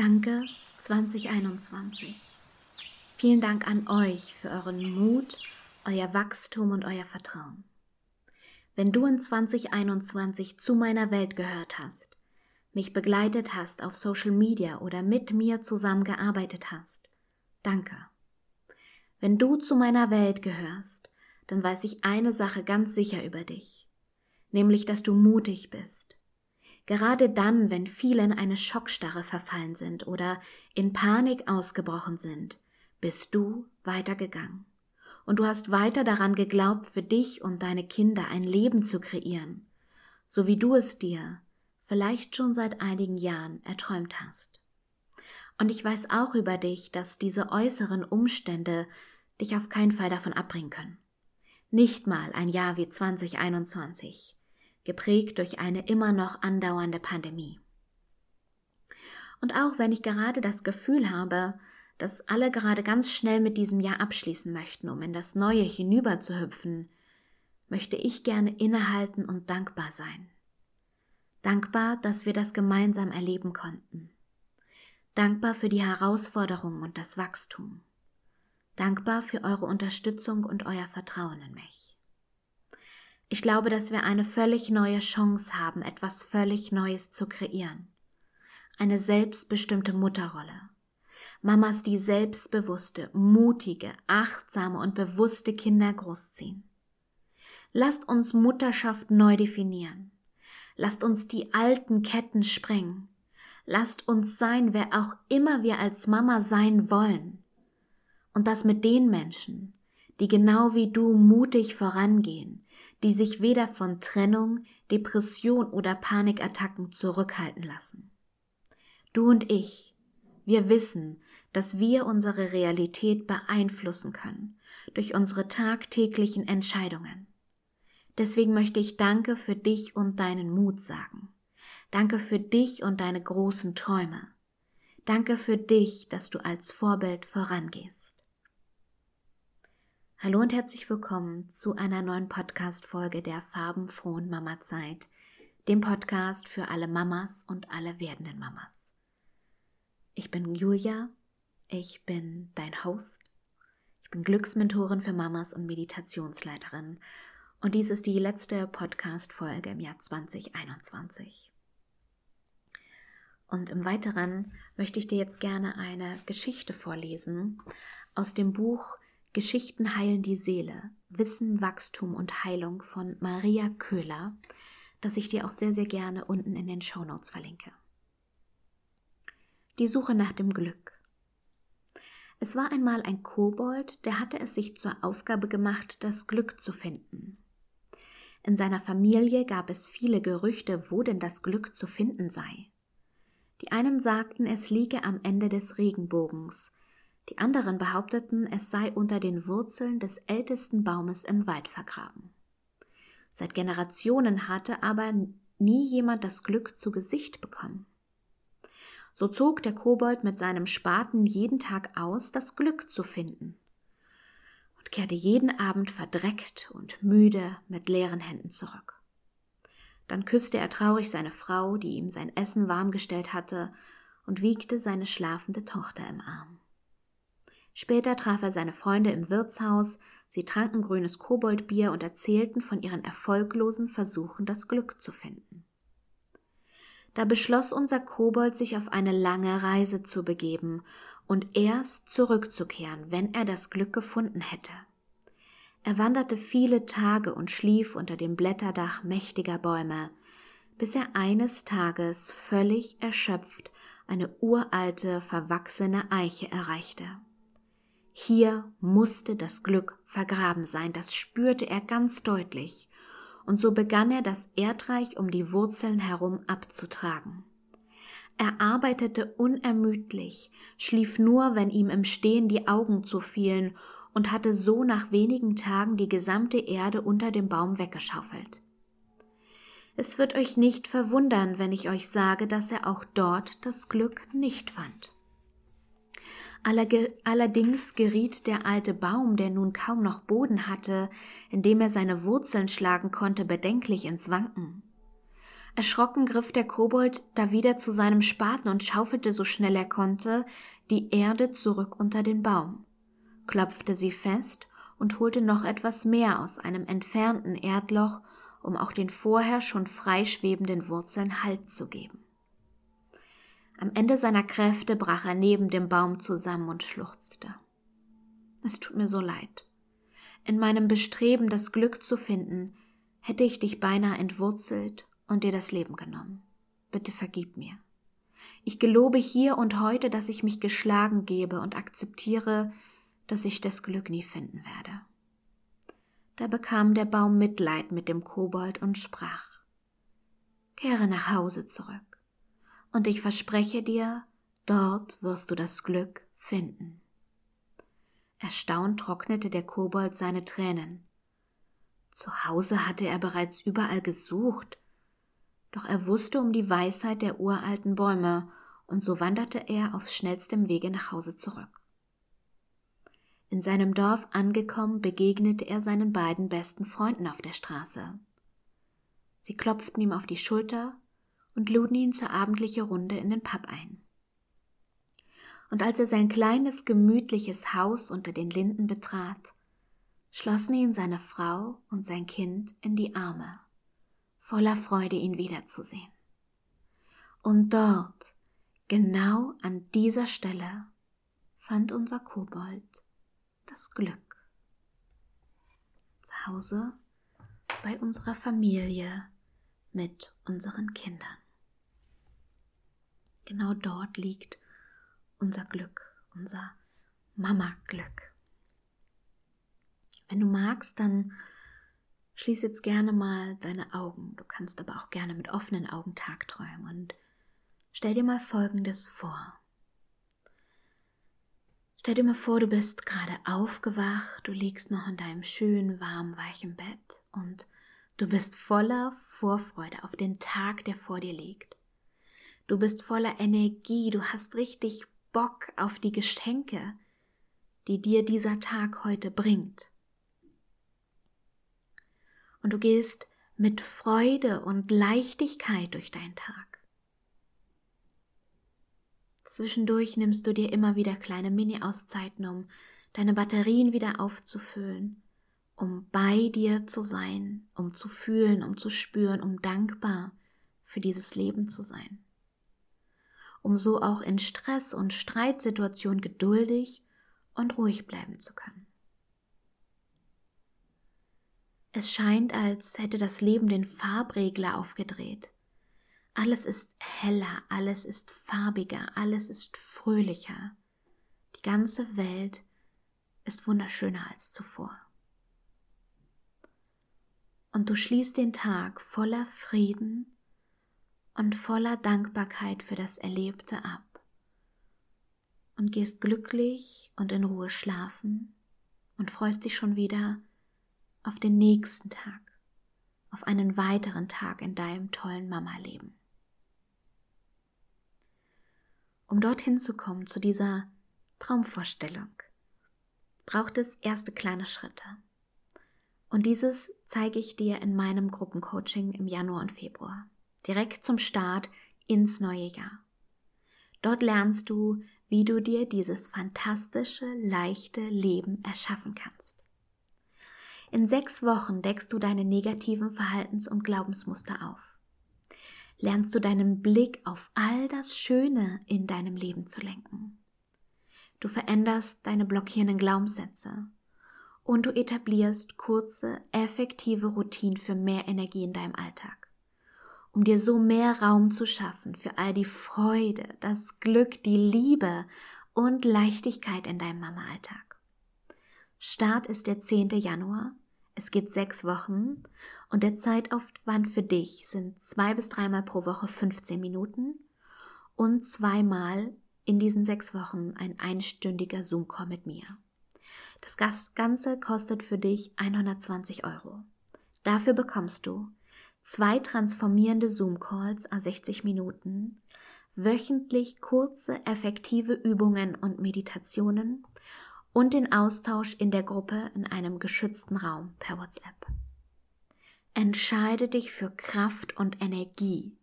Danke 2021. Vielen Dank an euch für euren Mut, euer Wachstum und euer Vertrauen. Wenn du in 2021 zu meiner Welt gehört hast, mich begleitet hast auf Social Media oder mit mir zusammengearbeitet hast, danke. Wenn du zu meiner Welt gehörst, dann weiß ich eine Sache ganz sicher über dich, nämlich dass du mutig bist, Gerade dann, wenn viele in eine Schockstarre verfallen sind oder in Panik ausgebrochen sind, bist du weitergegangen. Und du hast weiter daran geglaubt, für dich und deine Kinder ein Leben zu kreieren, so wie du es dir vielleicht schon seit einigen Jahren erträumt hast. Und ich weiß auch über dich, dass diese äußeren Umstände dich auf keinen Fall davon abbringen können. Nicht mal ein Jahr wie 2021 geprägt durch eine immer noch andauernde Pandemie. Und auch wenn ich gerade das Gefühl habe, dass alle gerade ganz schnell mit diesem Jahr abschließen möchten, um in das Neue hinüber zu hüpfen, möchte ich gerne innehalten und dankbar sein. Dankbar, dass wir das gemeinsam erleben konnten. Dankbar für die Herausforderungen und das Wachstum. Dankbar für eure Unterstützung und euer Vertrauen in mich. Ich glaube, dass wir eine völlig neue Chance haben, etwas völlig Neues zu kreieren. Eine selbstbestimmte Mutterrolle. Mamas, die selbstbewusste, mutige, achtsame und bewusste Kinder großziehen. Lasst uns Mutterschaft neu definieren. Lasst uns die alten Ketten sprengen. Lasst uns sein, wer auch immer wir als Mama sein wollen. Und das mit den Menschen, die genau wie du mutig vorangehen, die sich weder von Trennung, Depression oder Panikattacken zurückhalten lassen. Du und ich, wir wissen, dass wir unsere Realität beeinflussen können durch unsere tagtäglichen Entscheidungen. Deswegen möchte ich Danke für dich und deinen Mut sagen. Danke für dich und deine großen Träume. Danke für dich, dass du als Vorbild vorangehst. Hallo und herzlich willkommen zu einer neuen Podcast-Folge der farbenfrohen Mama-Zeit, dem Podcast für alle Mamas und alle werdenden Mamas. Ich bin Julia, ich bin dein Host, ich bin Glücksmentorin für Mamas und Meditationsleiterin und dies ist die letzte Podcast-Folge im Jahr 2021. Und im Weiteren möchte ich dir jetzt gerne eine Geschichte vorlesen aus dem Buch Geschichten heilen die Seele, Wissen, Wachstum und Heilung von Maria Köhler, das ich dir auch sehr, sehr gerne unten in den Show Notes verlinke. Die Suche nach dem Glück. Es war einmal ein Kobold, der hatte es sich zur Aufgabe gemacht, das Glück zu finden. In seiner Familie gab es viele Gerüchte, wo denn das Glück zu finden sei. Die einen sagten, es liege am Ende des Regenbogens, die anderen behaupteten, es sei unter den Wurzeln des ältesten Baumes im Wald vergraben. Seit Generationen hatte aber nie jemand das Glück zu Gesicht bekommen. So zog der Kobold mit seinem Spaten jeden Tag aus, das Glück zu finden, und kehrte jeden Abend verdreckt und müde mit leeren Händen zurück. Dann küsste er traurig seine Frau, die ihm sein Essen warm gestellt hatte, und wiegte seine schlafende Tochter im Arm. Später traf er seine Freunde im Wirtshaus, sie tranken grünes Koboldbier und erzählten von ihren erfolglosen Versuchen, das Glück zu finden. Da beschloss unser Kobold, sich auf eine lange Reise zu begeben und erst zurückzukehren, wenn er das Glück gefunden hätte. Er wanderte viele Tage und schlief unter dem Blätterdach mächtiger Bäume, bis er eines Tages völlig erschöpft eine uralte, verwachsene Eiche erreichte. Hier musste das Glück vergraben sein, das spürte er ganz deutlich, und so begann er das Erdreich um die Wurzeln herum abzutragen. Er arbeitete unermüdlich, schlief nur, wenn ihm im Stehen die Augen zufielen, und hatte so nach wenigen Tagen die gesamte Erde unter dem Baum weggeschaufelt. Es wird euch nicht verwundern, wenn ich euch sage, dass er auch dort das Glück nicht fand. Allerdings geriet der alte Baum, der nun kaum noch Boden hatte, in dem er seine Wurzeln schlagen konnte, bedenklich ins Wanken. Erschrocken griff der Kobold da wieder zu seinem Spaten und schaufelte so schnell er konnte die Erde zurück unter den Baum, klopfte sie fest und holte noch etwas mehr aus einem entfernten Erdloch, um auch den vorher schon freischwebenden Wurzeln Halt zu geben. Am Ende seiner Kräfte brach er neben dem Baum zusammen und schluchzte. Es tut mir so leid. In meinem Bestreben, das Glück zu finden, hätte ich dich beinahe entwurzelt und dir das Leben genommen. Bitte vergib mir. Ich gelobe hier und heute, dass ich mich geschlagen gebe und akzeptiere, dass ich das Glück nie finden werde. Da bekam der Baum Mitleid mit dem Kobold und sprach Kehre nach Hause zurück, und ich verspreche dir, dort wirst du das Glück finden. Erstaunt trocknete der Kobold seine Tränen. Zu Hause hatte er bereits überall gesucht, doch er wusste um die Weisheit der uralten Bäume, und so wanderte er auf schnellstem Wege nach Hause zurück. In seinem Dorf angekommen, begegnete er seinen beiden besten Freunden auf der Straße. Sie klopften ihm auf die Schulter und luden ihn zur abendlichen Runde in den Pub ein. Und als er sein kleines, gemütliches Haus unter den Linden betrat, schlossen ihn seine Frau und sein Kind in die Arme, voller Freude, ihn wiederzusehen. Und dort, genau an dieser Stelle, fand unser Kobold das Glück. Zu Hause bei unserer Familie mit unseren Kindern. Genau dort liegt unser Glück, unser Mama-Glück. Wenn du magst, dann schließ jetzt gerne mal deine Augen. Du kannst aber auch gerne mit offenen Augen tagträumen und stell dir mal Folgendes vor. Stell dir mal vor, du bist gerade aufgewacht, du liegst noch in deinem schönen, warmen, weichen Bett und du bist voller Vorfreude auf den Tag, der vor dir liegt. Du bist voller Energie, du hast richtig Bock auf die Geschenke, die dir dieser Tag heute bringt. Und du gehst mit Freude und Leichtigkeit durch deinen Tag. Zwischendurch nimmst du dir immer wieder kleine Mini-Auszeiten, um deine Batterien wieder aufzufüllen, um bei dir zu sein, um zu fühlen, um zu spüren, um dankbar für dieses Leben zu sein. Um so auch in Stress- und Streitsituationen geduldig und ruhig bleiben zu können. Es scheint, als hätte das Leben den Farbregler aufgedreht alles ist heller, alles ist farbiger, alles ist fröhlicher. Die ganze Welt ist wunderschöner als zuvor. Und du schließt den Tag voller Frieden und voller Dankbarkeit für das Erlebte ab und gehst glücklich und in Ruhe schlafen und freust dich schon wieder auf den nächsten Tag, auf einen weiteren Tag in deinem tollen Mama-Leben. Um dorthin zu kommen, zu dieser Traumvorstellung, braucht es erste kleine Schritte. Und dieses zeige ich dir in meinem Gruppencoaching im Januar und Februar, direkt zum Start ins neue Jahr. Dort lernst du, wie du dir dieses fantastische, leichte Leben erschaffen kannst. In sechs Wochen deckst du deine negativen Verhaltens- und Glaubensmuster auf lernst du deinen Blick auf all das Schöne in deinem Leben zu lenken. Du veränderst deine blockierenden Glaubenssätze und du etablierst kurze, effektive Routinen für mehr Energie in deinem Alltag, um dir so mehr Raum zu schaffen für all die Freude, das Glück, die Liebe und Leichtigkeit in deinem Mama-Alltag. Start ist der 10. Januar es geht sechs Wochen und der Zeitaufwand für dich sind zwei bis dreimal pro Woche 15 Minuten und zweimal in diesen sechs Wochen ein einstündiger Zoom-Call mit mir. Das Ganze kostet für dich 120 Euro. Dafür bekommst du zwei transformierende Zoom-Calls a 60 Minuten, wöchentlich kurze, effektive Übungen und Meditationen und den Austausch in der Gruppe in einem geschützten Raum per WhatsApp. Entscheide dich für Kraft und Energie.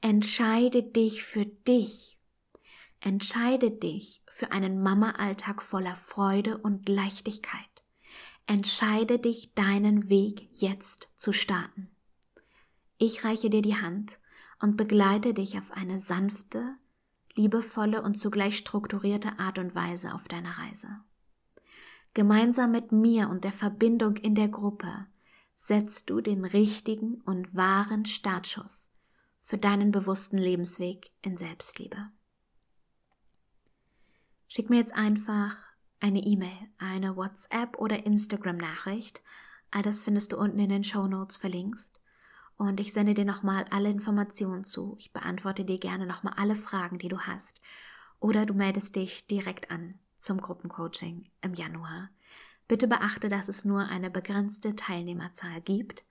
Entscheide dich für dich. Entscheide dich für einen Mama-Alltag voller Freude und Leichtigkeit. Entscheide dich, deinen Weg jetzt zu starten. Ich reiche dir die Hand und begleite dich auf eine sanfte, liebevolle und zugleich strukturierte Art und Weise auf deiner Reise. Gemeinsam mit mir und der Verbindung in der Gruppe setzt du den richtigen und wahren Startschuss für deinen bewussten Lebensweg in Selbstliebe. Schick mir jetzt einfach eine E-Mail, eine WhatsApp oder Instagram-Nachricht. All das findest du unten in den Show Notes verlinkt. Und ich sende dir nochmal alle Informationen zu. Ich beantworte dir gerne nochmal alle Fragen, die du hast. Oder du meldest dich direkt an zum Gruppencoaching im Januar. Bitte beachte, dass es nur eine begrenzte Teilnehmerzahl gibt.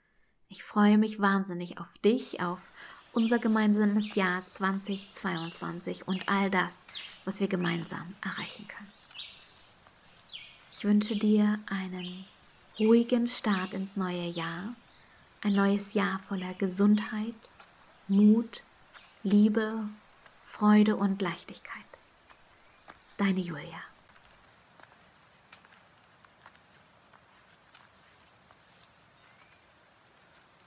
Ich freue mich wahnsinnig auf dich, auf unser gemeinsames Jahr 2022 und all das, was wir gemeinsam erreichen können. Ich wünsche dir einen ruhigen Start ins neue Jahr, ein neues Jahr voller Gesundheit, Mut, Liebe, Freude und Leichtigkeit. Deine Julia.